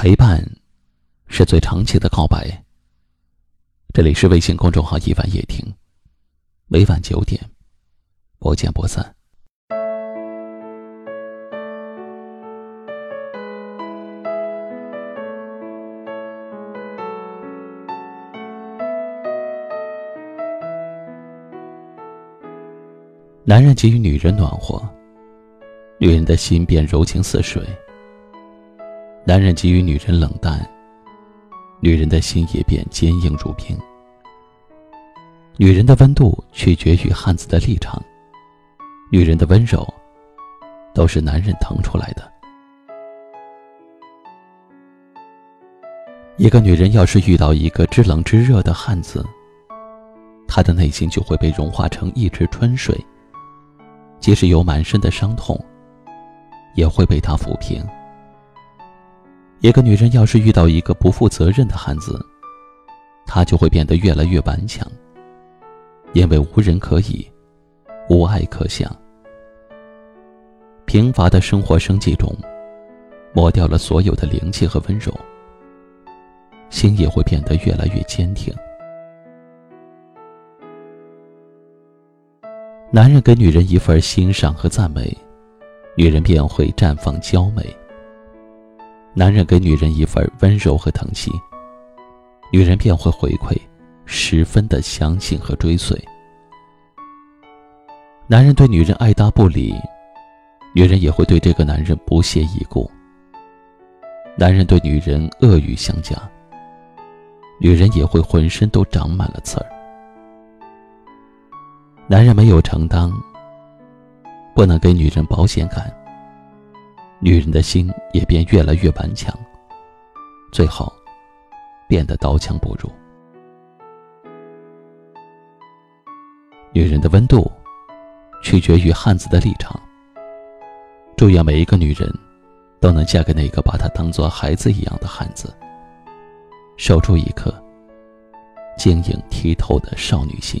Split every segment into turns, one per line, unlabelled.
陪伴，是最长期的告白。这里是微信公众号“一晚夜听”，每晚九点，不见不散。男人给予女人暖和，女人的心便柔情似水。男人给予女人冷淡，女人的心也变坚硬如冰。女人的温度取决于汉子的立场，女人的温柔都是男人疼出来的。一个女人要是遇到一个知冷知热的汉子，她的内心就会被融化成一池春水，即使有满身的伤痛，也会被他抚平。一个女人要是遇到一个不负责任的汉子，她就会变得越来越顽强，因为无人可以，无爱可想。贫乏的生活生计中，磨掉了所有的灵气和温柔，心也会变得越来越坚挺。男人给女人一份欣赏和赞美，女人便会绽放娇美。男人给女人一份温柔和疼惜，女人便会回馈，十分的相信和追随。男人对女人爱答不理，女人也会对这个男人不屑一顾。男人对女人恶语相加，女人也会浑身都长满了刺儿。男人没有承担，不能给女人保险感。女人的心也便越来越顽强，最后变得刀枪不入。女人的温度取决于汉子的立场。祝愿每一个女人都能嫁给那个把她当做孩子一样的汉子，守住一颗晶莹剔透的少女心。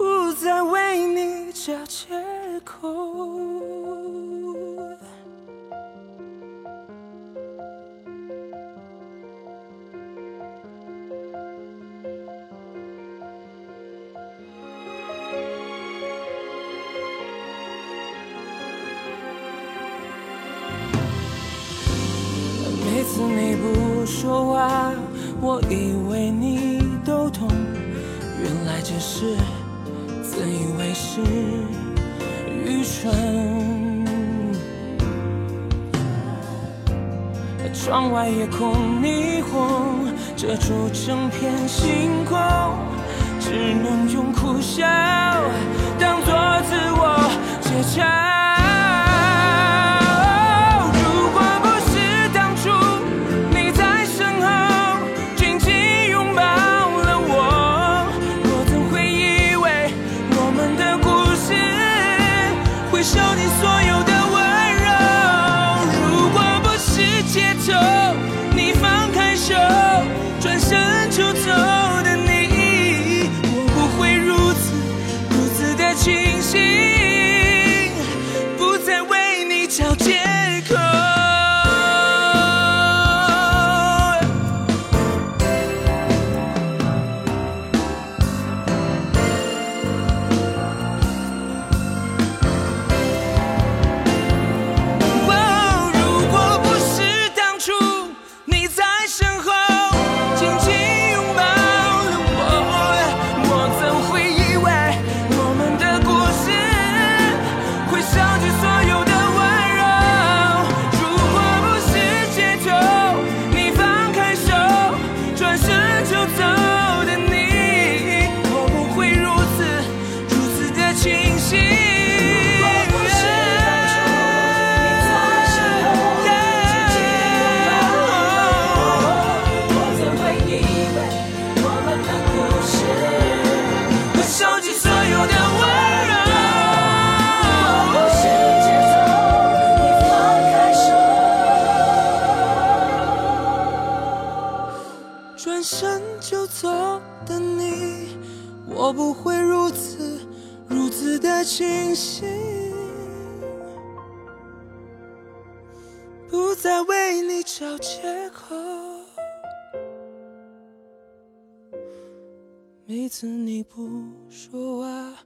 不再为你找借口。每次你不说话，我以为你都懂，原来只是自以为是，愚蠢。窗外夜空霓虹遮住整片星空，只能用苦笑不再为你找借口。每次你不说话，